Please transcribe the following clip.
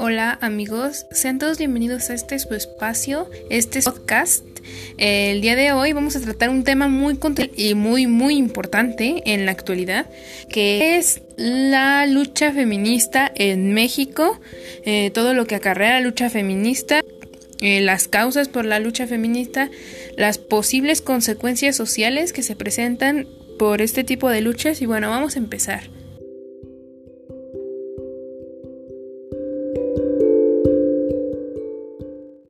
Hola amigos, sean todos bienvenidos a este su espacio, este podcast. Eh, el día de hoy vamos a tratar un tema muy y muy muy importante en la actualidad, que es la lucha feminista en México, eh, todo lo que acarrea la lucha feminista, eh, las causas por la lucha feminista, las posibles consecuencias sociales que se presentan por este tipo de luchas y bueno, vamos a empezar.